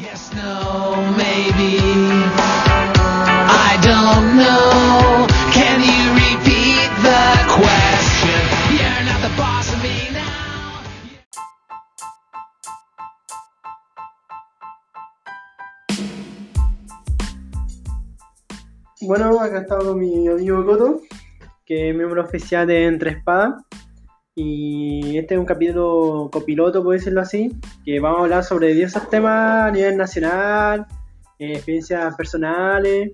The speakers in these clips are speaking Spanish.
Yes, no, maybe. I don't know. Can you repeat the question? You're not the boss of me now. Bueno, acá estamos con mi amigo Coto, que es miembro oficial de Entre Espadas. Y este es un capítulo copiloto, por decirlo así, que vamos a hablar sobre diversos temas a nivel nacional, eh, experiencias personales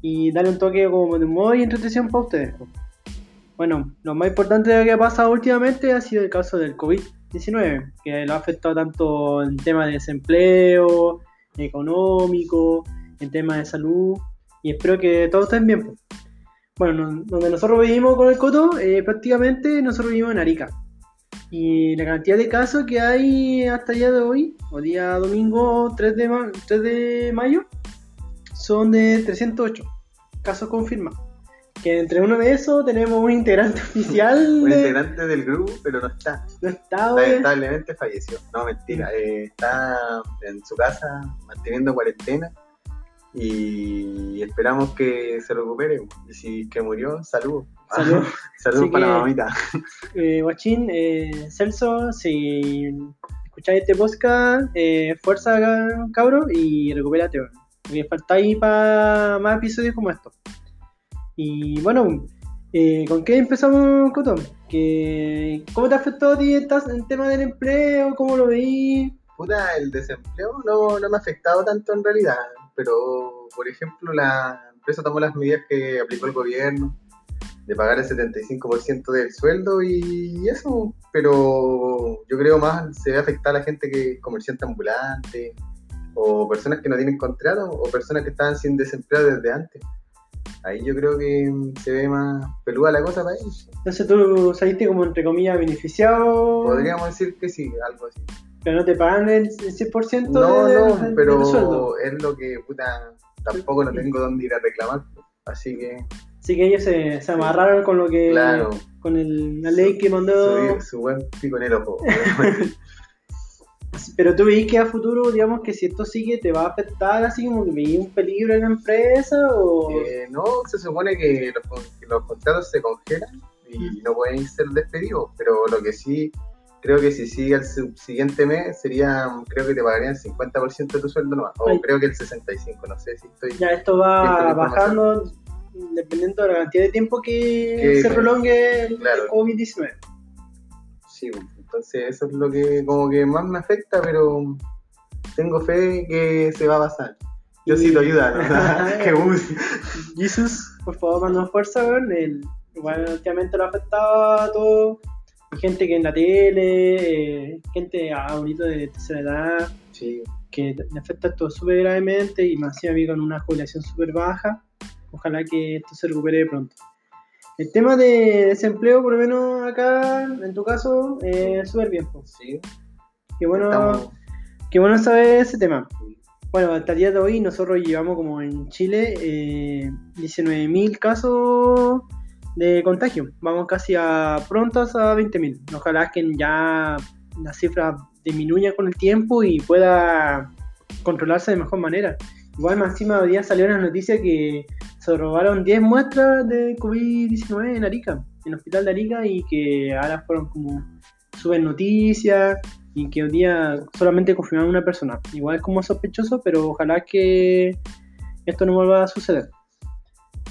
y darle un toque como de humor y entretención para ustedes. Bueno, lo más importante que ha pasado últimamente ha sido el caso del COVID-19, que lo ha afectado tanto en temas de desempleo, económico, en temas de salud, y espero que todos estén bien. Bueno, no- donde nosotros vivimos con el Coto, eh, prácticamente nosotros vivimos en Arica. Y la cantidad de casos que hay hasta el día de hoy, o día domingo 3 de, ma- 3 de mayo, son de 308 casos confirmados. Que entre uno de esos tenemos un integrante oficial Un de integrante del grupo, pero no está. no está. Lamentablemente falleció. No, mentira. eh, está en su casa manteniendo cuarentena y esperamos que se recupere. Y si que murió, saludos. Salud. saludos Así para la mamita. Eh, Guachín, eh, Celso, si escucháis este podcast, eh, fuerza ca- cabro y recupérate. Porque faltáis para más episodios como estos. Y bueno, eh, ¿con qué empezamos, Coto? Que, ¿Cómo te afectó a ti esta- el tema del empleo? ¿Cómo lo veí? Puta, el desempleo no, no me ha afectado tanto en realidad, pero por ejemplo la empresa tomó las medidas que aplicó el gobierno de pagar el 75% del sueldo y eso, pero yo creo más se ve afectar a la gente que es comerciante ambulante o personas que no tienen contrato o personas que estaban sin desempleo desde antes. Ahí yo creo que se ve más peluda la cosa para ellos. Entonces tú saliste como entre comillas beneficiado, Podríamos decir que sí, algo así. Pero no te pagan el 100% No, no, pero sueldo. es lo que, puta, tampoco no tengo dónde ir a reclamar. Así que, Así que ellos se, se amarraron con lo que claro, con el- la ley que mandó. su buen pico en el ojo. Pero tú veis que a futuro, digamos que si esto sigue, te va a afectar así como que veis un peligro en la empresa o. Eh, no, se supone que los, con- que los contratos se congelan y no pueden ser despedidos, pero lo que sí, creo que si sigue el subsiguiente mes, sería, creo que te pagarían el 50% de tu sueldo nomás, o Ay. creo que el 65%, no sé si estoy... ya esto va bajando dependiendo de la cantidad de tiempo que, Que- se prolongue el claro. COVID-19. Sí, entonces eso es lo que como que más me afecta, pero tengo fe que se va a pasar. Yo sí te ayuda, ¿no? que use. Jesus, por favor, manda fuerza, weón. Igual últimamente lo ha afectado a todo. Gente que en la tele, eh, gente ahorita de tercera edad, Sí, que le afecta esto súper gravemente y más encima con una jubilación súper baja. Ojalá que esto se recupere pronto. El tema de desempleo, por lo menos acá, en tu caso, eh, súper bien. pues. sí. Qué bueno, Estamos, qué bueno saber ese tema. Bueno, hasta el día de hoy nosotros llevamos como en Chile eh, 19.000 casos de contagio. Vamos casi a prontos a 20.000. Ojalá que ya la cifra disminuya con el tiempo y pueda controlarse de mejor manera. Igual más encima hoy día salió una noticia que se robaron 10 muestras de COVID-19 en Arica, en el hospital de Arica, y que ahora fueron como suben noticias y que hoy día solamente confirmaron una persona. Igual como sospechoso, pero ojalá que esto no vuelva a suceder.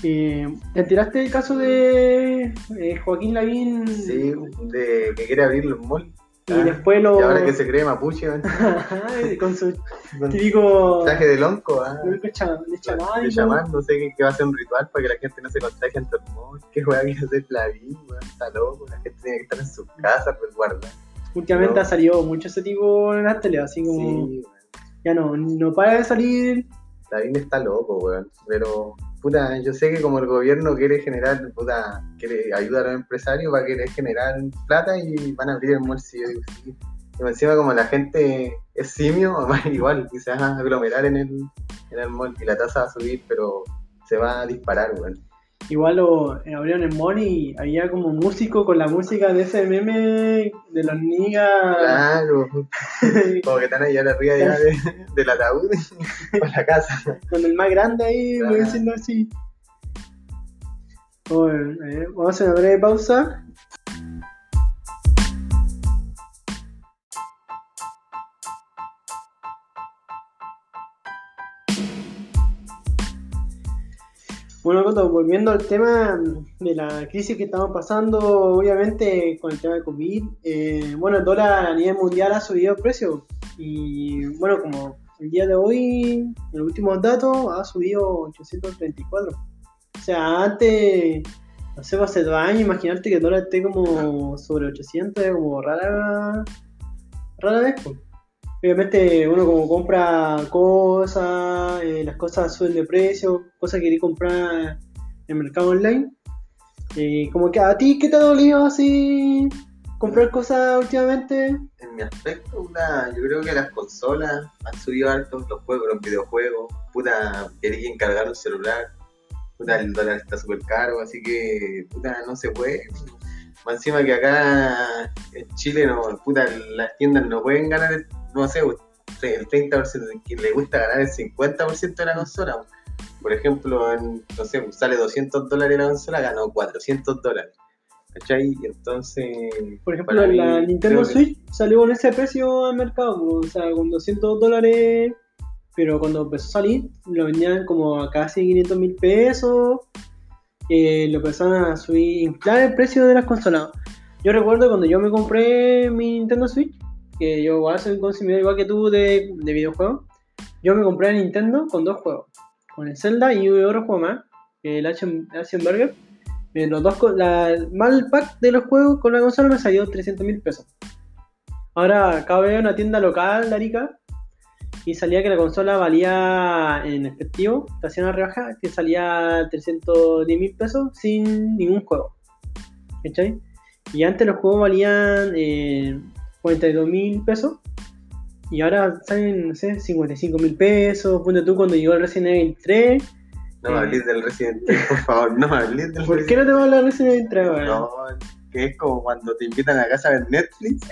Eh, ¿Te enteraste del caso de eh, Joaquín Lavín? sí, de que quiere abrir los malls. Y Ah, después lo. Y ahora que se cree mapuche, ¿no? con su típico. traje de lonco, ¿ah? de chamán, de chamán, no sé qué, qué va a ser un ritual para que la gente no se contagie ante el malls. Qué juega quiere hacer Lavín, weón, está loco. La gente tiene que estar en su casa, pues guarda. Últimamente No. ha salido mucho ese tipo en las tele, así como. Sí. Ya no, no para de salir. Lavín está loco, weón. Pero, puta, yo sé que como el gobierno quiere generar, puta, quiere ayudar a los empresarios, va a querer generar plata y van a abrir el digo, sí. Y encima como la gente es simio, va igual, y se van a aglomerar en el, en el mall y la tasa va a subir, pero se va a disparar, weón. Igual lo abrieron en Money y había como un músico con la música de ese meme de los niggas. Claro. Como que están ahí arriba ya de, del ataúd para la casa. con el más grande ahí, voy a Claro. decirlo así. Bueno, eh, vamos a hacer una breve pausa. Bueno, volviendo al tema de la crisis que estamos pasando, obviamente con el tema de COVID, eh, bueno, el dólar a nivel mundial ha subido el precio y bueno, como el día de hoy, los últimos datos, ha subido 834. O sea, antes, no sé, hace dos años, imaginarte que el dólar esté como sobre 800, es como rara, rara vez. pues. Obviamente uno como compra cosas, eh, las cosas suben de precio, cosas que quería comprar en el mercado online. Eh, como que a ti, ¿qué te ha dolido así comprar cosas últimamente? En mi aspecto, puta, yo creo que las consolas han subido harto, los juegos, los videojuegos, puta, quería encargar un celular, puta, el dólar está súper caro, así que, puta, no se puede. Más encima que acá en Chile, no, puta, las tiendas no pueden ganar, el- no sé, el 30%, que le gusta ganar el 50% de la consola. Por ejemplo, en, no sé, sale 200 dólares la consola, ganó 400 dólares. ¿Cachai? Entonces. Por ejemplo, mí, la Nintendo que- Switch salió con ese precio al mercado, o sea, con 200 dólares, pero cuando empezó a salir lo vendían como a casi 500 mil pesos, eh, lo empezaron a subir, inflar el precio de las consolas. Yo recuerdo cuando yo me compré mi Nintendo Switch, que yo igual soy un consumidor igual que tú de, de videojuegos, yo me compré el Nintendo con dos juegos, con el Zelda y otro juego más, el Action, Burger. Eh, los dos, la, el pack de los juegos con la consola me salió 300 mil pesos. Ahora de ver una tienda local de Arica y salía que la consola valía en efectivo, te hacían una rebaja, que salía 310 mil pesos sin ningún juego. ¿Cachai? Y antes los juegos valían eh, 42 mil pesos y ahora salen, no sé, 55 mil pesos. Ponte tú cuando llegó el Resident Evil 3. No me hables del Resident Evil, por favor, no me hables del ¿Por qué no te va a hablar de Resident Evil 3 ahora? No, que es como cuando te invitan a la casa a ver Netflix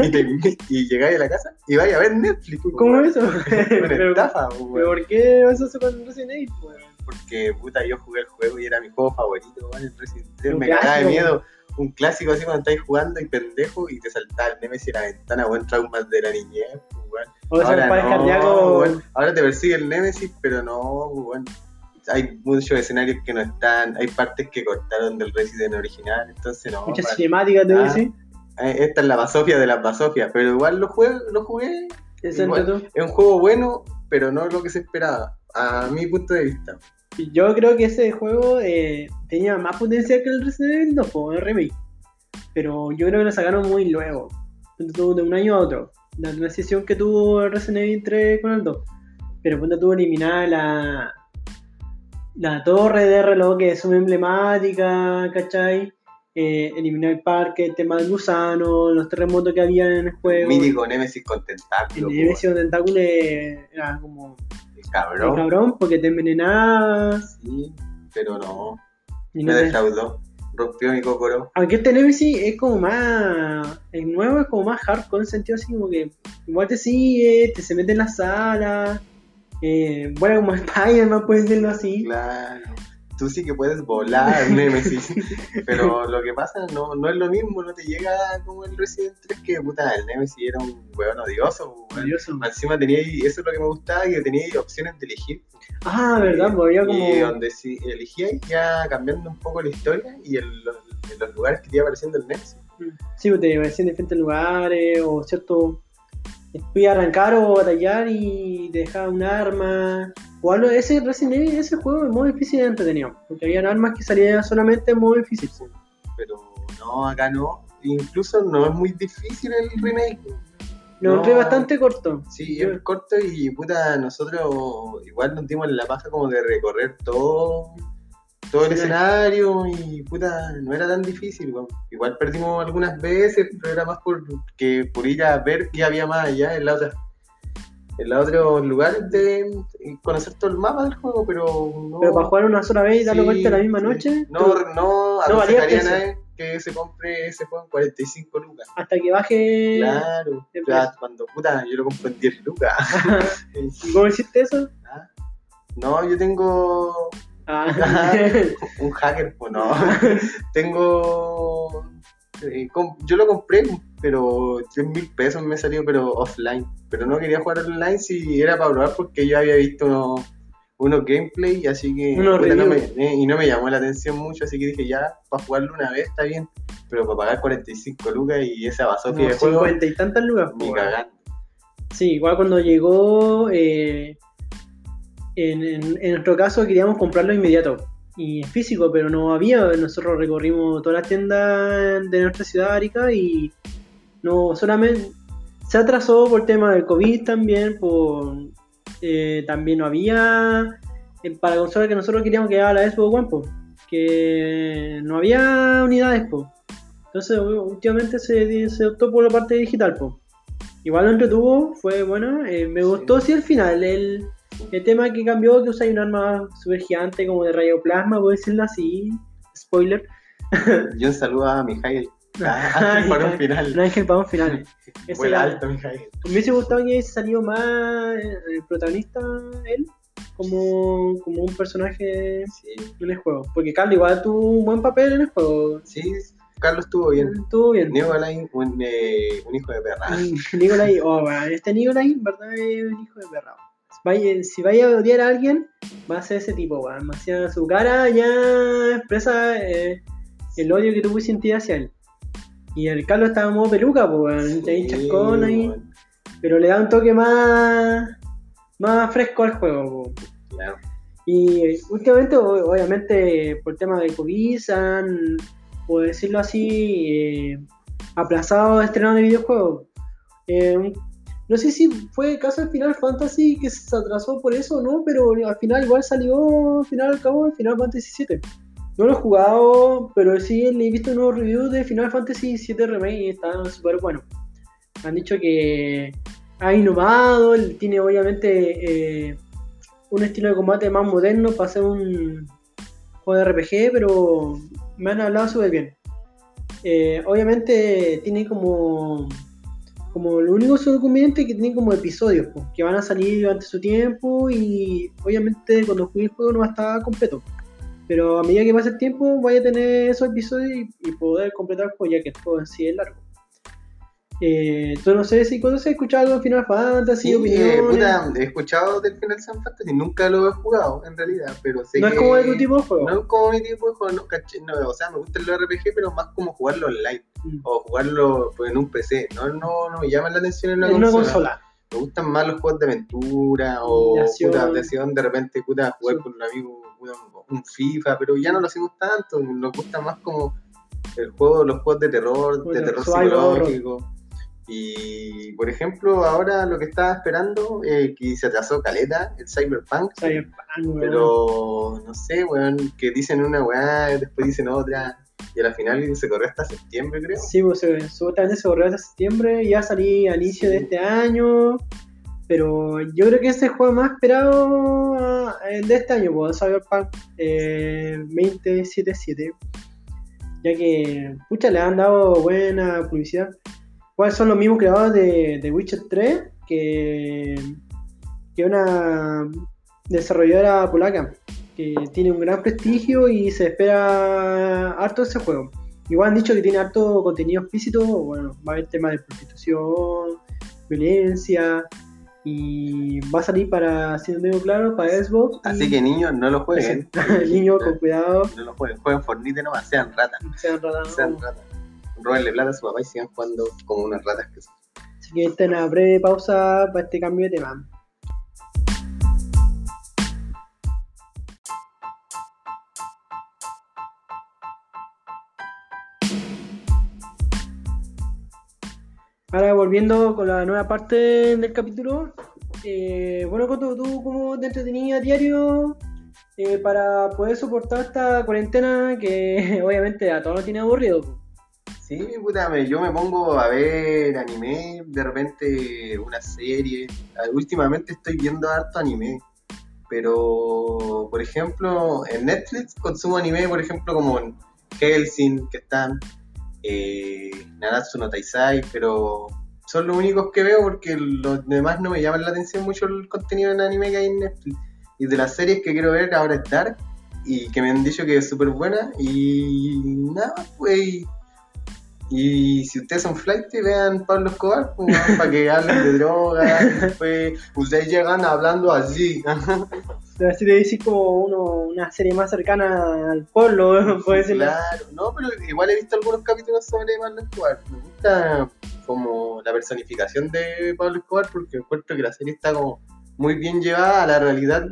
y, te y llegáis a la casa y vais a ver Netflix. pues, ¿Cómo es eso? Una estafa, pues, pero. ¿por qué vas a hacer con Resident Evil? pues? Porque puta, yo jugué el juego y era mi juego favorito, el Resident Evil. Me cagaba de miedo. Un clásico así cuando estáis jugando y pendejo y te saltaba el Nemesis en la ventana, buen traumas de la niñez. O sea, padre no. Ahora te persigue el Nemesis, pero no, weón. Hay muchos escenarios que no están, hay partes que cortaron del Resident original, entonces no. Muchas cinemáticas te Ah, decir. Eh, Esta es la basofia de las basofias, pero igual lo jugué, lo igual. Es un juego bueno, pero no lo que se esperaba, a mi punto de vista. Yo creo que ese juego eh, tenía más potencial que el Resident Evil 2, po, el remake. Pero yo creo que lo sacaron muy luego. De un año a otro. La transición que tuvo el Resident Evil 3 con el 2. Pero ponte tú eliminar la, la torre de reloj que es una emblemática, ¿cachai? Eh, eliminar el parque, el tema del gusano, los terremotos que había en el juego. Mítico Nemesis con El tentáculos, Nemesis tentáculo era como el el cabrón. cabrón porque te envenenabas Sí, pero no, y me no te- defraudó. Rompió mi cocoro. Aunque este Nemesis es como más. El nuevo es como más hardcore en el sentido así como que igual te sigue, te se mete en la sala. Eh, bueno, como Spider-Man, puedes decirlo así. Claro. Tú sí que puedes volar, Nemesis. pero lo que pasa no, no es lo mismo, no te llega como el Resident 3, que puta, el Nemesis era un weón odioso. weón. Curioso. Encima tenía, eso es lo que me gustaba, que tenía opciones de elegir. Ah, verdad, pues había como. Y donde si elegías ya cambiando un poco la historia y los, lugares que te iba apareciendo el Nemesis. Sí, pues te aparecían en diferentes lugares o cierto. Fui a arrancar o batallar y te dejaba un arma. O algo, ese Resident Evil, ese juego en modo difícil era entretenido. Porque habían armas que salían solamente en modo difícil. Pero no, acá no. Incluso no es muy difícil el remake. Lo No. encontré bastante corto. Sí, es corto y puta, nosotros igual nos dimos la paja como de recorrer todo, todo el escenario y puta, no era tan difícil. weón. Igual perdimos algunas veces, pero era más por, que por ir a ver qué había más allá en la otra. en los otros lugares de conocer todo el mapa del juego, pero no. Pero para jugar una sola vez y darlo Sí, vuelta la misma sí. noche, No, tú- no, no valía nadie que se compre ese juego en 45 lucas. hasta que baje. Claro, el precio. cuando puta, yo lo compro en 10 lucas. ¿Y cómo hiciste eso? Ah, No, yo tengo Ah, un hacker, pues no. tengo. eh, yo lo compré, pero 3 mil pesos me salió, pero offline. Pero no quería jugar online si era para probar porque yo había visto unos, unos gameplay, así que. No me- eh, y no me llamó la atención mucho, así que dije ya, para jugarlo una vez está bien. Pero para pagar 45 lucas y esa basofia como de juego, 50 y tantas lucas. ni cagando. Sí, igual cuando llegó, eh, en, en- en nuestro caso queríamos comprarlo inmediato y en físico, pero no había. Nosotros recorrimos todas las tiendas de nuestra ciudad, Arica, y no solamente se atrasó por tema del COVID también, por eh, también no había eh, para la consola que nosotros queríamos que era la Xbox One, po, que no había unidades, po. Entonces, últimamente se, se optó por la parte digital, po. Igual lo entretuvo, fue bueno. eh, me gustó sí el final. El, el tema que cambió, que usáis un arma super gigante como de rayo plasma, puedo decirlo así. Spoiler. Y un saludo a Mijail. Ah, para un final. Un ángel para un final. Era- alto, Mijail. Me hubiese gustado que hubiese salido más eh, el protagonista, él, como, como un personaje Sí, en el juego. Porque Carlos igual tuvo un buen papel en el juego. sí, Carlos estuvo bien. Estuvo bien. Nicolai, un, eh, un hijo de perra. Nicolai, oh, bueno, este Nicolai, en verdad, es un hijo de perra. Vaya- si vaya a odiar a alguien, va a ser ese tipo, weón. Su cara ya expresa eh, el odio que tú puedes sentir hacia él. Y el Carlos estaba en modo peluca, pues, Sí, chascón ahí. bueno, Pero le da un toque más, más fresco al juego, claro. Y eh, últimamente, obviamente, por tema de COVID, se han, por decirlo así, eh, aplazado estrenos de videojuegos. Eh, no sé si fue caso del Final Fantasy que se atrasó por eso o no, pero al final igual salió, al final al cabo, el Final Fantasy VII. No lo he jugado, pero sí le he visto nuevos reviews de Final Fantasy VII Remake y están súper buenos. Han dicho que ha innovado, tiene obviamente eh, un estilo de combate más moderno para ser un juego de RPG, pero me han hablado súper bien. Eh, obviamente tiene como como lo único inconveniente que tiene como episodios que van a salir durante su tiempo y obviamente cuando juegue el juego no va a estar completo. Pero a medida que pase el tiempo voy a tener esos episodios y, y poder completar el juego ya que el juego en sí es largo. Eh, tú no sé si conoces, has escuchado algo de Final Fantasy, Sí, opiniones. eh, puta, he escuchado del Final Fantasy, nunca lo he jugado en realidad, pero sé no que es como de tu tipo de juego. No es como mi tipo de juego, no, caché, no, o sea, me gusta el RPG, pero más como jugarlo online Mm. o jugarlo pues, en un PC. No, no, no me llama la atención en una, en una consola. Me gustan más los juegos de aventura o De acción. puta, de repente puta, jugar Sí. con un amigo un FIFA, pero ya no lo hacemos tanto, nos gusta más como el juego, los juegos de terror, Bueno, de terror horror. psicológico. Y por ejemplo, ahora lo que estaba esperando, eh, que se atrasó Caleta, el Cyberpunk, Cyberpunk, weón. pero no sé, weón, que dicen una weá, después dicen otra, y a la final se corrió hasta septiembre, creo. Sí, pues supuestamente se corrió hasta septiembre, ya salí a inicio de este año, pero yo creo que es el juego más esperado ah, de este año, pues Cyberpunk eh, 2077, ya que, pucha, le han dado buena publicidad. ¿Cuáles son los mismos creadores de, de Witcher 3? Que, que una desarrolladora polaca que tiene un gran prestigio y se espera harto ese juego. Igual han dicho que tiene harto contenido explícito, bueno, va a haber temas de prostitución, violencia, y va a salir para, si no tengo claro, para Xbox. y- Así que niños, no lo jueguen. niños con cuidado, No lo jueguen, jueguen Fortnite nomás, sean ratas, sean ratas. sean ratas. Robenle plata a su papá y sigan jugando como unas ratas que son. Así que esta es una breve pausa para este cambio de tema. Ahora volviendo con la nueva parte del capítulo. eh, bueno, Coto, ¿tú cómo te entretenías a diario eh, para poder soportar esta cuarentena que obviamente a todos nos tiene aburrido? Sí, puta, yo me pongo a ver anime, de repente una serie. Ah, Últimamente estoy viendo harto anime. Pero, por ejemplo, en Netflix consumo anime, por ejemplo, como en Helsing, que están, eh, Nanatsu no Taizai, pero son los únicos que veo porque los demás no me llaman la atención mucho el contenido en anime que hay en Netflix. Y de las series que quiero ver ahora es Dark, y que me han dicho que es súper buena, y nada, pues... y- y si ustedes son flight, vean Pablo Escobar, pues, para que hablen de drogas. Después ustedes llegan hablando así. Así te decís como uno, una serie más cercana al pueblo, puede ser. Claro, no, pero igual he visto algunos capítulos sobre Pablo Escobar. Me gusta como la personificación de Pablo Escobar porque encuentro que la serie está como muy bien llevada a la realidad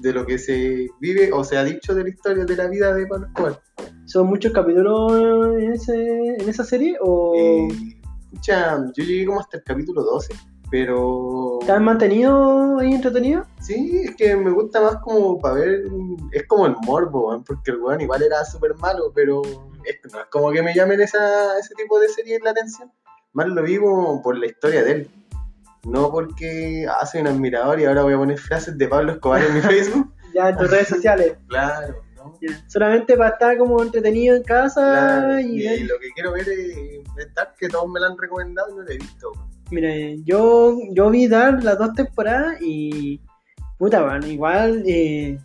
de lo que se vive o se ha dicho de la historia de la vida de Pablo Escobar. ¿Son muchos capítulos en, ese, en esa serie? ¿O Y, pucha, yo llegué como hasta el capítulo 12, pero... están mantenidos ahí entretenidos? Sí, es que me gusta más como para ver, es como el morbo, porque el weón igual era súper malo, pero es, no es como que me llamen esa, ese tipo de series la atención. Más lo vivo por la historia de él, no porque ah, soy un admirador y ahora voy a poner frases de Pablo Escobar en mi Facebook. Ya en tus redes sociales. Claro, ¿no? Ya. Solamente para estar como entretenido en casa Claro, y, y, lo que quiero ver es, es Dark, que todos me lo han recomendado y no lo he visto. Mira, yo, yo vi Dark las dos temporadas y. Puta, bueno, igual. eh,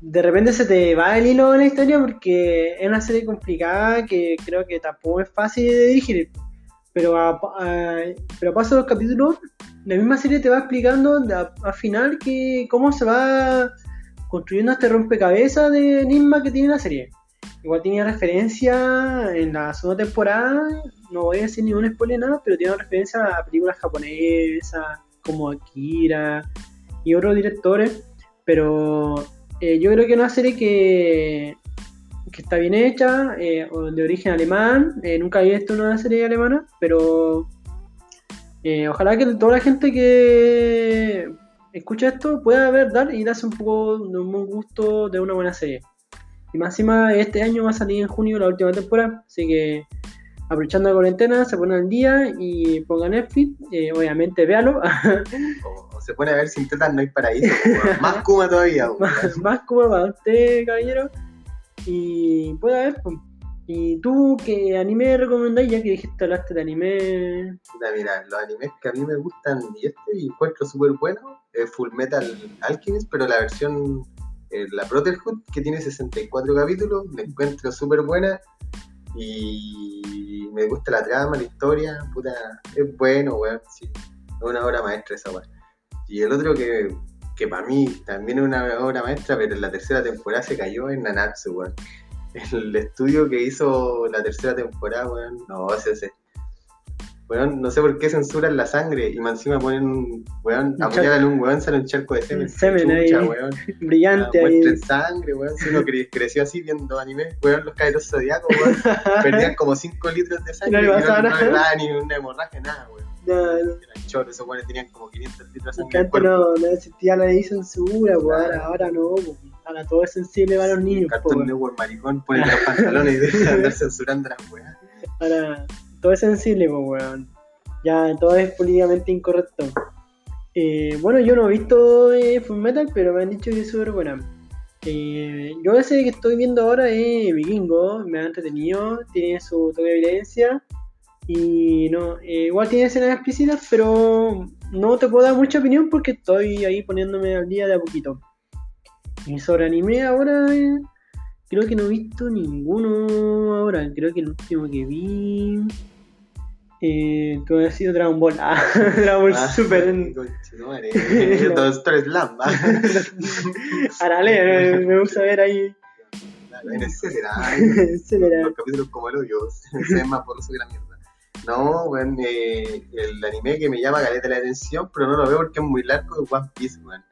de repente se te va el hilo en la historia porque es una serie complicada que creo que tampoco es fácil de digerir. Pero a, a- pero paso de los capítulos, la misma serie te va explicando de al final que cómo se va construyendo este rompecabezas de enigma que tiene la serie. Igual tenía referencia en la segunda temporada, no voy a decir ningún spoiler nada, pero tiene referencia a películas japonesas como Akira y otros directores. Pero eh, yo creo que es una serie que, que está bien hecha, eh, de origen alemán. eh, nunca había visto una serie alemana, pero eh, ojalá que toda la gente que escucha esto pueda ver Dark y darse un poco de un buen gusto de una buena serie. Y más encima, este año va a salir en junio la última temporada, así que aprovechando la cuarentena, se ponen al día y pongan Netflix, eh, obviamente véalo, O, o se pone a ver sin tetas no hay paraíso, más Kuma todavía. más, más como para usted, caballero, y pueda ver. pues. ¿Y tú qué anime recomendáis? Ya que dijiste hablaste de anime. Puta, mira, los animes que a mí me gustan y este y encuentro súper bueno es Full Metal Alchemist, pero la versión, la Brotherhood, que tiene 64 capítulos, la encuentro súper buena y me gusta la trama, la historia, puta, es bueno, weón, sí, es una obra maestra esa weón. Y el otro que, que para mí también es una obra maestra, pero en la tercera temporada se cayó en Nanatsu, weón. El estudio que hizo la tercera temporada, weón, no, ese, ese Weón, no sé por qué censuran la sangre y encima ponen un weón, Un apoyan a un weón, sale un charco de semen. Semen Chucha, ahí. weón. Brillante Ah, ahí. sangre, weón. Si uno cre- creció así viendo anime, weón, los caídos zodiacos, weón, perdían como 5 litros de sangre No y no, no nada. ni una hemorragia, nada, weón. No, no. Eran choros, esos weones tenían como 500 litros de sangre. antes no, no existía la ley censura, pues, Claro. ahora, no, pues, ahora todo es sensible para los niños, Cartoon weón. Network maricón, ponen los pantalones y dejan de andar censurando las weas. ahora todo es sensible, pues, weón. Ya todo es políticamente incorrecto. Eh, bueno, yo no he visto eh, Full Metal, pero me han dicho que es súper buena. Eh, yo ese que estoy viendo ahora es Vikingo, me ha entretenido, tiene su toque de violencia y no, eh, igual tiene escenas explícitas, pero no te puedo dar mucha opinión porque estoy ahí poniéndome al día de a poquito. Y sobre anime ahora, creo que no he visto ninguno ahora, creo que el último que vi... Eh, que ha sido Dragon Ball. Ah, Dragon Ball Ah, Super. Doctor Slam, ¿va? Arale, me, me gusta ver ahí. En etcétera. Los capítulos como el hoyo, se ven más borroso que la mierda. No, weón, eh, el anime que me llama caleta la atención, pero no lo veo porque es muy largo, es One Piece, weón.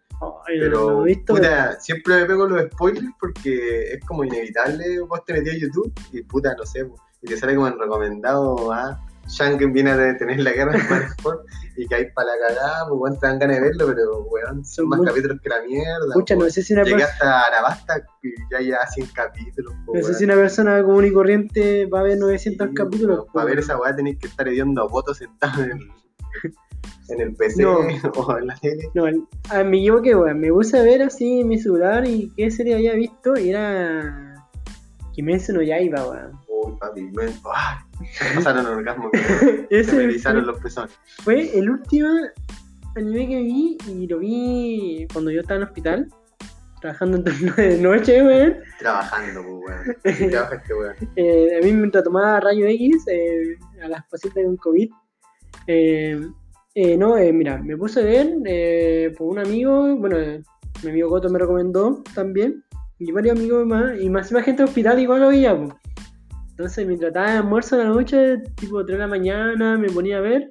Pero, visto. puta, siempre me pego los spoilers porque es como inevitable, vos te metías a YouTube y puta, no sé, y te sale como en recomendado, ah, Shanken viene a detener la guerra en y que hay para la cagada, pues weón, te dan ganas de verlo, pero weón, son más capítulos que la mierda. Pucha, no sé si una Llegué persona. hasta Arabasta y ya ya 100 capítulos. No sé si una persona común y corriente va a ver 900 capítulos. Para ver pues. esa weá tenéis que estar hediondo a votos sentado en el, en el PC No. o en la tele. No, ah, me equivoqué, weón. Me puse a ver así mi celular y qué serie había visto y era. Kimetsu no Yaiba, weón. Uy, papi, pasaron orgasmo. Se Ese erizaron los pezones. fue el último anime que vi y lo vi cuando yo estaba en el hospital, trabajando de noche, weón. Trabajando, pues, weón. Sí, trabaja este weón. Eh, a mí mientras tomaba rayo X eh, a las pacientes con COVID. eh, eh, no, eh, mira, me puse a ver eh, por un amigo, bueno, mi amigo Coto me recomendó también, y varios amigos más, y más, más gente de hospital igual lo veía. po. Entonces, mientras estaba de almuerzo en la noche, tipo 3 de la mañana, me ponía a ver,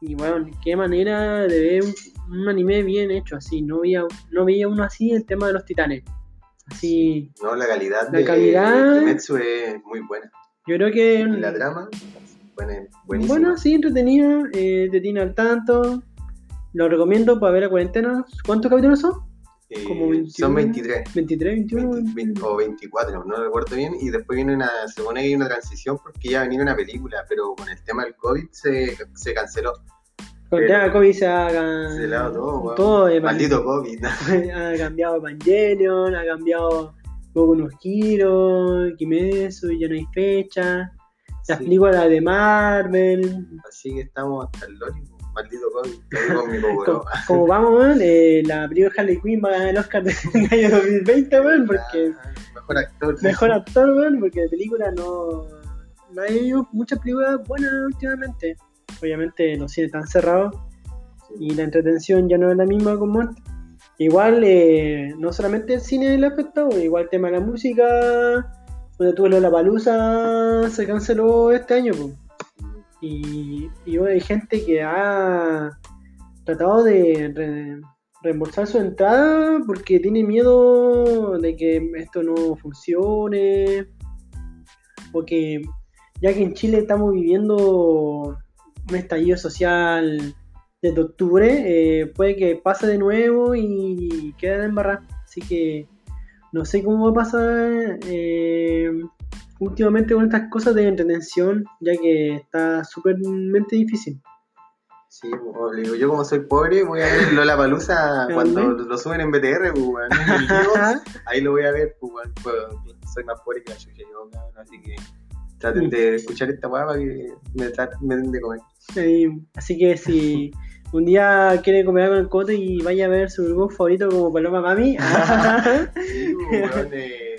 y bueno, qué manera de ver un, un anime bien hecho, así, no veía, no veía uno así, el tema de los titanes. Así, No, la calidad La de calidad- Kimetsu es muy buena. yo creo que... Y la trama, buena, buenísima. Bueno, sí, entretenido, eh, te tiene al tanto. Lo recomiendo para ver a cuarentena. ¿Cuántos capítulos son? Eh, como 21. son 23. 23, 21. 20, 20 o 24, no recuerdo bien, y después viene una, se supone que hay una transición porque ya venía una película, pero con el tema del COVID se, se canceló. Con el tema de COVID se ha, Se lado todo, todo, eh, Maldito COVID. ha cambiado Evangelion, ha cambiado Boku no Hero, Kimetsu, ya no hay fecha. Las Sí. películas de Marvel. Así que estamos hasta el lórico. Maldito Como, vamos, weón, eh, la película Harley Quinn va a ganar el Oscar del año 2020, weón, porque Ah, Mejor actor. mejor actor, weón, porque de película no, no hay muchas películas buenas últimamente. Obviamente los cines están cerrados y la entretención ya no es la misma como antes. Igual, eh, no solamente el cine le ha afectado, igual el tema de la música, donde tuvo la palusa se canceló este año. po. Y, y bueno, hay gente que ha tratado de re- reembolsar su entrada porque tiene miedo de que esto no funcione o que ya que en Chile estamos viviendo un estallido social desde octubre, eh, puede que pase de nuevo y quede en barra. Así que no sé cómo va a pasar eh, últimamente con estas cosas de entretención, ya que está súpermente difícil. Sí, obligado. Yo como soy pobre voy a ver Lola Palusa ¿De cuando lo suben en BTR, pues, Dios, ahí lo voy a ver, pues, soy más pobre que la chucha yo, así que traten de escuchar esta weá para que me, me den de comer. Eh, así que si un día quiere comer algo en el cote y vaya a ver su grupo favorito como Paloma Mami, Sí, pues, weón, eh.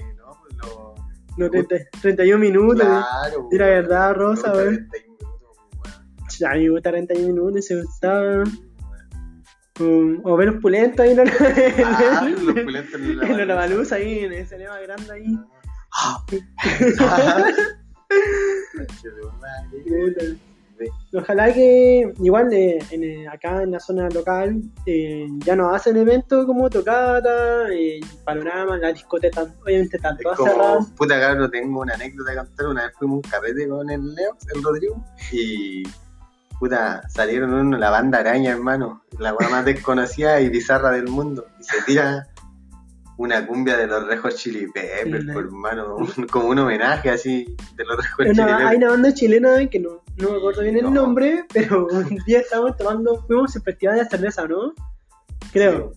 No, 30 31 minutos. Claro, Di la verdad, Rosa, Me gusta weón. 31 minutos, weón. Ya, a mí me gusta 31 minutos, se gustaba. Um, o ver los pulentos ahí en Ah, la, los pulentos en la en la baluza ahí, en ese cinema grande ahí. Ojalá que igual eh, en, eh, acá en la zona local eh, ya no hacen eventos como tocata, eh, panorama, la discoteca obviamente están Es todas cerradas. como, puta cabrón, tengo una anécdota que contar. Una vez fuimos a un carrete con el Leo, el Rodrigo, y puta, salieron uno, la banda araña, hermano, la weá más desconocida y bizarra del mundo. Y se tira una cumbia de los Rejos Chili Peppers, Sí, por hermano, un- como un homenaje así de los Rejos Chili una, hay Peppers. una banda chilena que no, no me acuerdo bien el No. nombre, pero un día estábamos tomando, fuimos al festival de cerveza, ¿no? Creo.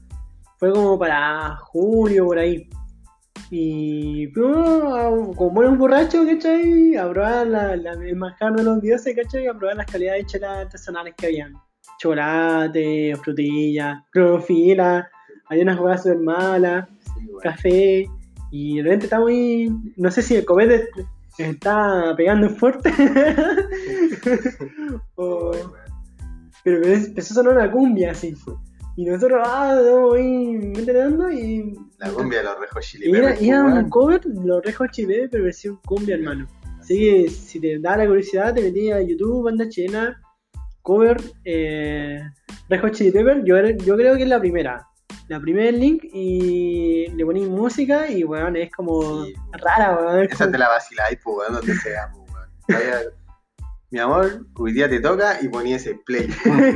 Fue como para julio, por ahí. Y fuimos como buenos borrachos, ¿cachai? A probar la, la, el manjar de los dioses, ¿cachai? A probar las calidades de chelas artesanales que habían. Chocolate, frutilla, clorofila, hay unas huevas súper malas, Café. Y de repente estamos ahí, no sé si el copete está pegando fuerte. o, Ay, weón. pero empezó a sonar una cumbia así. Y nosotros, ah, estamos ahí entrenando y. La cumbia de los Rejos Chili Y era, era un cover, los Rejos Chile, pero versión cumbia, hermano. Así que si te da la curiosidad, te metí a YouTube, banda chilena, cover, eh, Rejos Chili Pepper. Yo, yo creo que es la primera. La primera link y le poní música y, weón, es como Sí. rara, weón. es Esa como- te la vaciláis, pues, weón, donde sea, pues, weón. Vaya, mi amor, hoy día te toca y ponía ese play.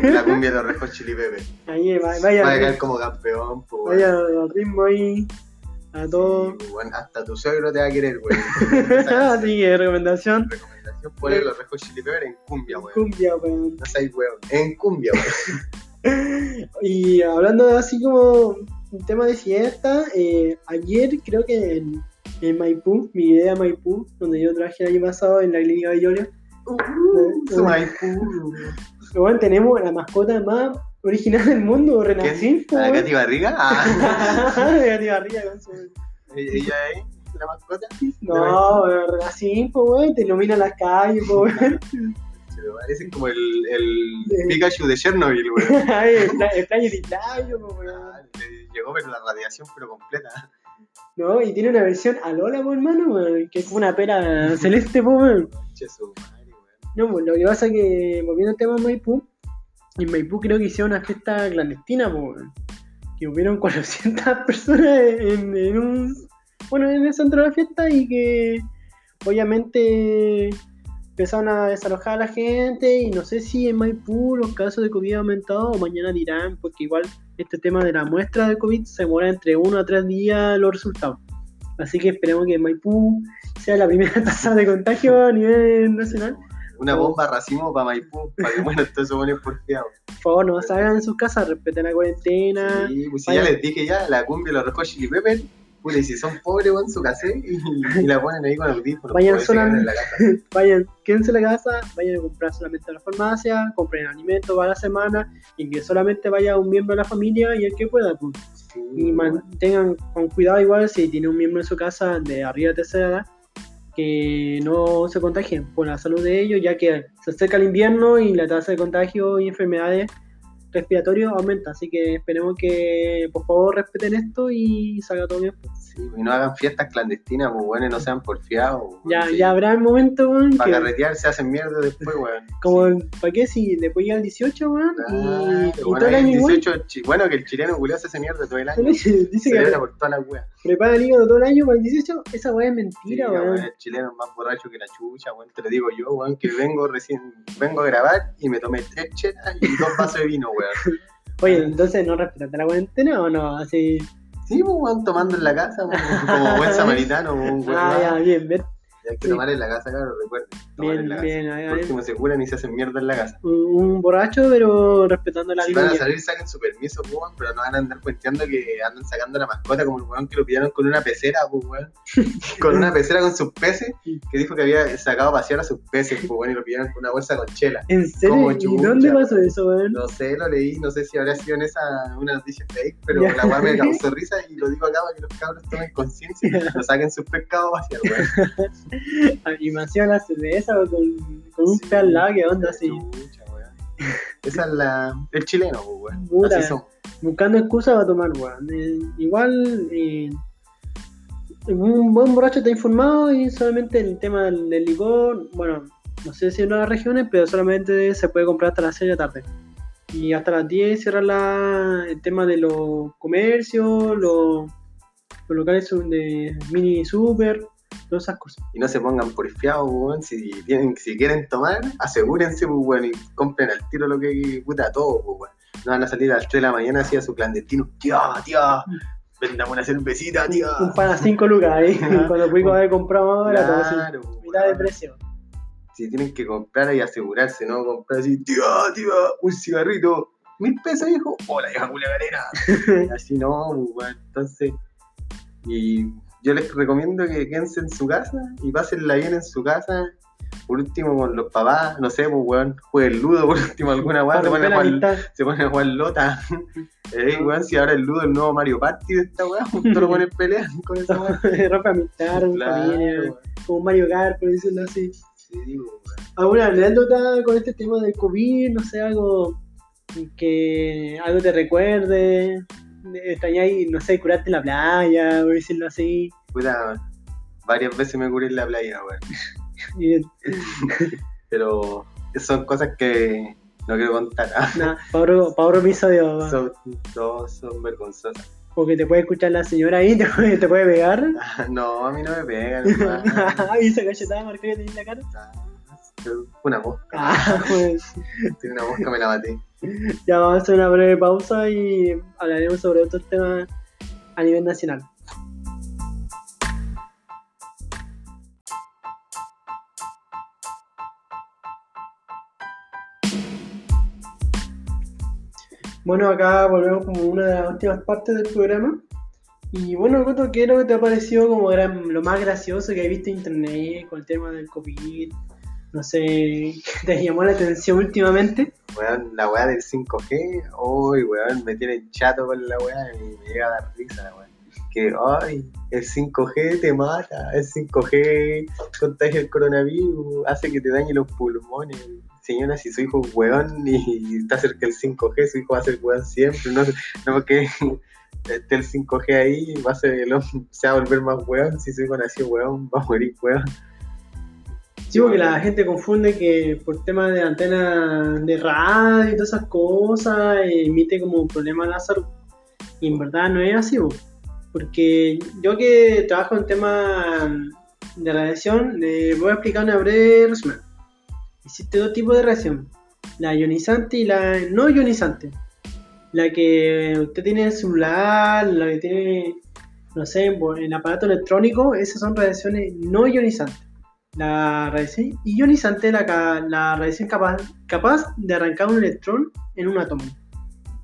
la cumbia de los Red Hot Chili Peppers. Ahí va- vaya, Va a caer como campeón, pues, weón. vaya al ritmo ahí a todo. Sí, weón, hasta tu suegro te va a querer, weón. Así que recomendación, Recomendación, poner los Red Hot Chili Peppers en cumbia, weón. cumbia, weón. No seas weón. En cumbia, weón. Y hablando de así como un tema de fiesta, eh, ayer creo que en, en Maipú, mi idea Maipú, donde yo trabajé el año pasado en la clínica de Llorio, Uh, Maipú. bueno, tenemos la mascota más original del mundo, Renacín, ¿A la Katy Barriga? Ah, Katy Barriga con su- ella es la mascota. No, Renacín, pues, weón, te ilumina las calles, pues, weón. Se me parece como el, el. Pikachu de Chernobyl. Ay, el pla- el playo de playo, weón. Ah, le Llegó pero la radiación pero completa. No, y tiene una versión a Lola, pues, hermano, que es como una pera celeste, pues, weón. No, pues lo que pasa es que, volviendo al tema de Maipú, en Maipú creo que hicieron una fiesta clandestina, pues, que hubieron 400 personas en, en un, bueno, en el centro de la fiesta y que obviamente empezaron a desalojar a la gente y no sé si en Maipú los casos de COVID han aumentado o mañana dirán, porque igual este tema de la muestra de COVID se demora entre uno a tres días los resultados. Así que esperemos que Maipú sea la primera tasa de contagio a nivel nacional. Una bomba racimo para Maipú, para que bueno, se ponen porfiados. Por favor, no salgan de sus casas, respeten la cuarentena. Sí, pues si ya les dije ya, la cumbia, los rojos chili pepper, puta, y si son pobres, van su casa y, y la ponen ahí con audífonos. Vayan solamente- en la casa. Vayan, quédense en la casa, vayan a comprar solamente a la farmacia, compren alimentos para la semana y que solamente vaya un miembro de la familia y el que pueda. pues. Y mantengan con cuidado igual si tiene un miembro en su casa de arriba de tercera edad, que no se contagien por la salud de ellos, ya que se acerca el invierno y la tasa de contagio y enfermedades respiratorias aumenta. Así que esperemos que por favor respeten esto y salga todo bien. pues. Sí, y no hagan fiestas clandestinas, pues bueno, y no sean porfiados. pues, Ya, sí. ya habrá el momento, weón, Para que- carretear se hacen mierda después, weón. como, ¿para qué? Si después llega el 18, weón, y, Claro, y bueno, todo el el año igual. 18, chi- bueno, que el chileno culiao se hace mierda todo el año. Dice que Celebra por todas las weas. prepara el hígado todo el año para el 18, esa weá es mentira, Sí, weón. weón, el chileno es más borracho que la chucha, weón. Te lo digo yo, weón, que vengo recién, vengo a grabar y me tomé tres chelas y dos vasos de vino, weón. Oye, entonces no respetaste la cuarentena o no, así. Sí, pues, weón, tomando en la casa, weón, como buen samaritano, un weón. Ah, ya, bien, bien, hay que sí. tomar en la casa, claro, recuerden. Bien, en la casa. bien. ahí- Por ahí. último se curan y se hacen mierda en la casa. Un, borracho, pero respetando la Si van a salir, saquen su permiso, pues, weón, pero no van a andar cuenteando que andan sacando la mascota como el weón que lo pillaron con una pecera, pues, weón. Con una pecera con sus peces, que dijo que había sacado a pasear a sus peces, pues, weón, y lo pillaron con una bolsa con chela. ¿En serio? ¿Y dónde weón. pasó eso, weón? No sé, lo leí, no sé si habrá sido en esa una noticia fake, pero Ya. la weá me causó risa y lo digo acá para que los cabros tomen conciencia y no saquen sus pescados a pasear, weón. Animación a la cerveza o con, con un Sí, pez al lado, ¿qué onda? Así, Chucha. Esa es la. El chileno, pues, weón. Así son. buscando excusas para tomar, weón. Eh, igual, eh, un buen borracho está informado y solamente el tema del, del licor, bueno, no sé si en otras regiones, pero solamente se puede comprar hasta las 6 de la tarde. Y hasta las 10 cierra la, el tema de los comercios, los, los locales de mini super, todas esas cosas. Y no se pongan porfiados, weón. Si, tienen, si quieren tomar, asegúrense, pues, weón, y compren al tiro lo que puta todo, pues, weón. No van a salir a las 3 de la mañana así a su clandestino. Tío, tío, vendame una cervecita, tío. Un pan a 5 lucas ahí, cuando pudimos haber comprado ahora, todo así, Claro, pues, mitad de precio. Si tienen que comprar y asegurarse, no comprar así, tío, tío, un cigarrito, mil pesos, viejo. Hola, vieja culia galera. así no, weón. Entonces, y yo les recomiendo que quédense en su casa y pásenla bien en su casa. Por último, con los papás, no sé, pues, weón, jueguen ludo, por último, alguna Para se ponen romper a jugar, amistad. se ponen a jugar lota. Eh, weón, si ahora el ludo el nuevo Mario Party de esta weá, justo lo ponen pelear con esa weá. Rompe amistad, familia, weón. como Mario Kart, por decirlo así. Sí, weón. ¿Alguna anécdota con este tema del COVID? No sé, algo que algo te recuerde. Extrañáis, no sé, curarte en la playa, por decirlo así. Puta, varias veces me curé en la playa, weón. Pero son cosas que no quiero contar. ah. nada, para otro, pa' otro episodio, va. Son, todos son vergonzosas. porque te puede escuchar la señora ahí, te puede, te puede pegar. No, a mí no me pegan, y esa cachetada marcada que tenés en la cara. Una mosca. Ah, pues, Tiene una mosca, me la maté. ya vamos a hacer una breve pausa y hablaremos sobre otros temas a nivel nacional. Bueno, acá volvemos como una de las últimas partes del programa. Y bueno, Coto, ¿qué es lo que te ha parecido como lo más gracioso que has visto en internet con el tema del COVID? No sé, ¿qué te llamó la atención últimamente? Weón, la weá del 5G, uy, weón, me tienen chato con la weá y me llega a dar risa la weá. Que, ay, el 5G te mata, el 5G contagia el coronavirus, hace que te dañe los pulmones. Señora, si su hijo es weón y está cerca del 5G, su hijo va a ser weón siempre, no, no porque esté el 5G ahí, va a ser el se va a volver más weón, si su hijo nació weón, va a morir weón. Sí, porque la gente confunde que por temas de antena de radio y todas esas cosas eh, emite como un problema la salud. Y en verdad no es así, porque yo que trabajo en temas de radiación, le voy a explicar una breve resumen. Existe dos tipos de radiación, la ionizante y la no ionizante. La que usted tiene en el celular, la que tiene, no sé, en el aparato electrónico, esas son radiaciones no ionizantes la radiación ionizante, la, ca- la radiación capaz, capaz de arrancar un electrón en un átomo.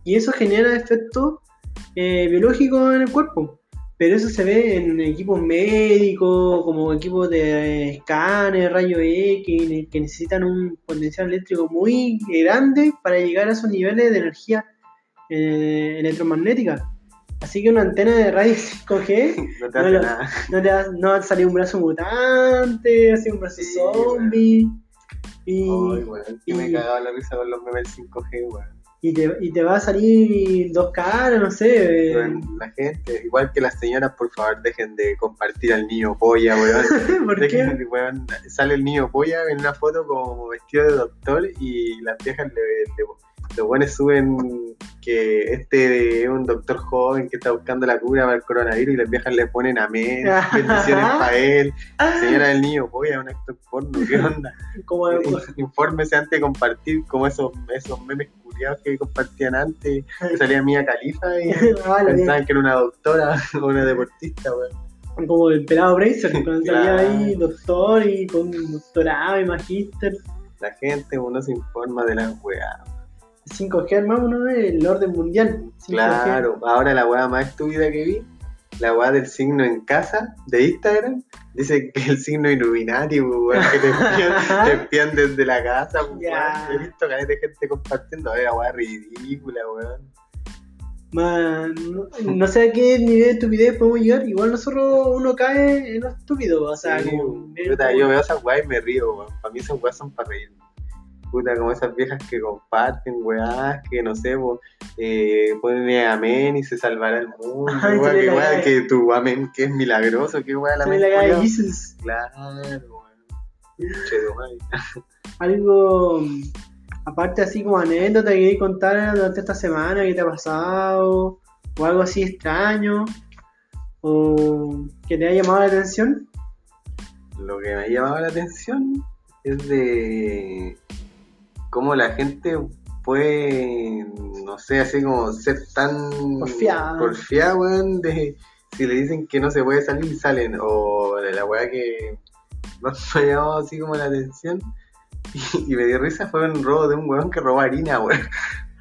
Y eso genera efectos eh, biológicos en el cuerpo. Pero eso se ve en equipos médicos, como equipos de escáner, rayo X, que necesitan un potencial eléctrico muy grande para llegar a esos niveles de energía eh, electromagnética. Así que una antena de radio 5G No te No lo- nada. no te va, no va a salir un brazo mutante, así un brazo Sí, zombie. Y, Ay, weón, que me y- cagaba la risa con los memes del 5G, weón. y, te, y te va a salir dos caras, no sé. eh, Weón, La gente, igual que las señoras, por favor, dejen de compartir al niño polla, weón. ¿Por Dejen qué? de- weón, sale el niño polla en una foto como vestido de doctor y las viejas le, le- los buenos suben que este es un doctor joven que está buscando la cura para el coronavirus y las viejas le ponen amén, bendiciones para él. Señora del niño polla, es un actor porno, ¿qué onda? Infórmese antes de compartir como esos, esos memes culiados que compartían antes, que salía Mía Califa y Ah, pensaban que era una doctora o una deportista, weón. como el pelado Bracer, cuando salía ahí doctor y con doctorado y magíster. La gente uno se informa de las weas. 5G, hermano, ¿no? el orden mundial. 5G. Claro, ahora la wea más estúpida que vi, la wea del signo en casa de Instagram, dice que el signo Illuminati, pues, weón, que te espían, te espían desde la casa, pues, weón. He visto que de gente compartiendo, la wea ridícula, weón. Man, no, no sé a qué nivel de estupidez podemos llegar. Igual nosotros uno cae en lo estúpido. O sea, Sí, como, yo veo esas weas y me río, weón. Para mí esas weas son para reír. Puta, como esas viejas que comparten weas, que no sé, po, eh, ponen amén y se salvará el mundo. Ay, sale que galla. que tu amén que es milagroso, que wea la amén. Claro, madre. Algo, aparte así como anécdota que queréis contar durante esta semana, qué te ha pasado, o algo así extraño, o que te haya llamado la atención. Lo que me ha llamado la atención es de cómo la gente puede, no sé, así como ser tan Porfiada. porfiada, weón, de si le dicen que no se puede salir, salen, o de la weá que más me ha llamado así como la atención. Y, me dio risa fue un robo de un weón que robó harina, weón.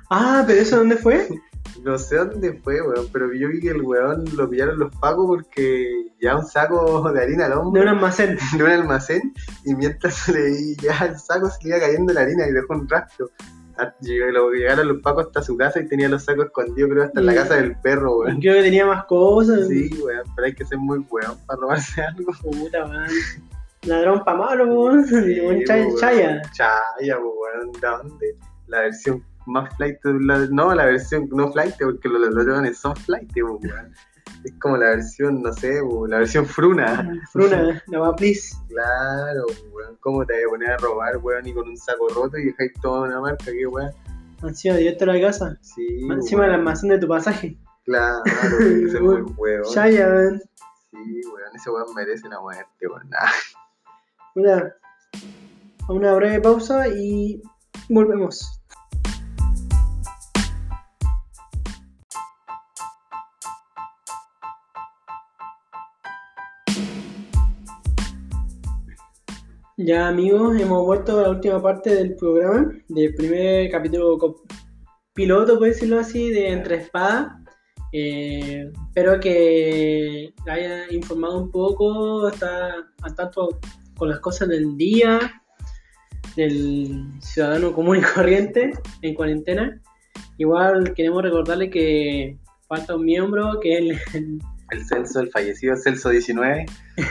Ah, pero eso dónde fue? No sé dónde fue, weón, pero yo vi que el weón lo pillaron los pacos porque ya un saco de harina al De hombro un almacén. de un almacén y mientras se le ya el saco se le iba cayendo la harina y dejó un rastro. Ah, Llegaron los pacos hasta su casa y tenía los sacos escondidos, creo, hasta en la casa del perro, weón. Creo que tenía más cosas. Sí, weón, pero hay que ser muy weón para robarse algo. Puta, man. Ladrón pa' malo, weón. Un chaya, chaya. Chaya, weón, ¿de dónde? La versión más flight, la- no, la versión no flight, porque los ladrones son flight, weón. Es como la versión, no sé, weón, la versión fruna. Fruna, la va, please. Claro, weón. ¿Cómo te vas a poner a robar, weón, y con un saco roto y dejáis toda una marca? ¿Qué weón? Encima directo a la casa. Sí. Encima del weón. almacén de tu pasaje. Claro, ese weón. Chaya, man. Sí, weón, ese weón merece una muerte, weón. Nah. Una breve pausa y volvemos. Ya amigos, hemos vuelto a la última parte del programa, del primer capítulo piloto, por decirlo así, de Entre Espadas. Eh, espero que haya informado un poco, está al tanto con las cosas del día, del ciudadano común y corriente en cuarentena. Igual queremos recordarle que falta un miembro, que es el, El Celso, el fallecido Celso 19.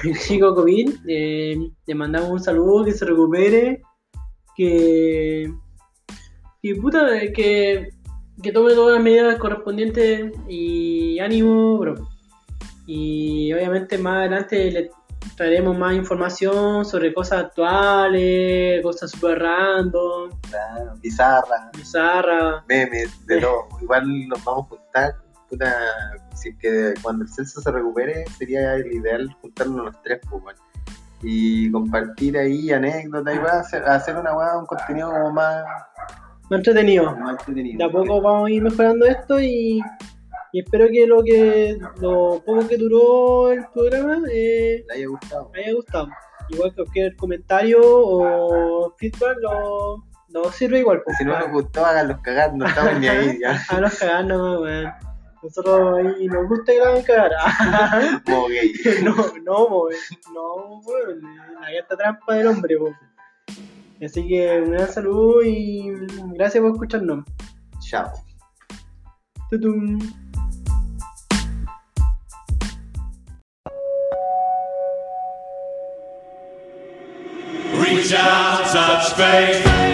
el chico COVID. Eh, le mandamos un saludo, que se recupere, que, que puta, que, que tome todas las medidas correspondientes y ánimo, bro. Y obviamente más adelante le traeremos más información sobre cosas actuales, cosas super random, Claro, Pizarra, bizarras. memes, de todo. Igual nos vamos a juntar. Puta, si es que cuando el Celso se recupere, sería el ideal juntarnos los tres, pues, weón. Y compartir ahí anécdotas y hacer, hacer una weá, un contenido como más, Más entretenido. más entretenido. de a poco vamos a ir mejorando esto y, y espero que lo que lo poco que duró el programa eh, Le haya gustado. me haya gustado. Igual que cualquier comentario o feedback lo, lo sirve igual. pues, Si no nos gustó, háganlos cagar, no estamos ni ahí ya. a los cagar no, weón. Nosotros ahí nos gusta que la hagan cagar. Como gay. no, no. No, weón. La gata trampa del hombre, weón. Así que un gran saludo y gracias por escucharnos. Chao. Tutum. Reach out, touch faith.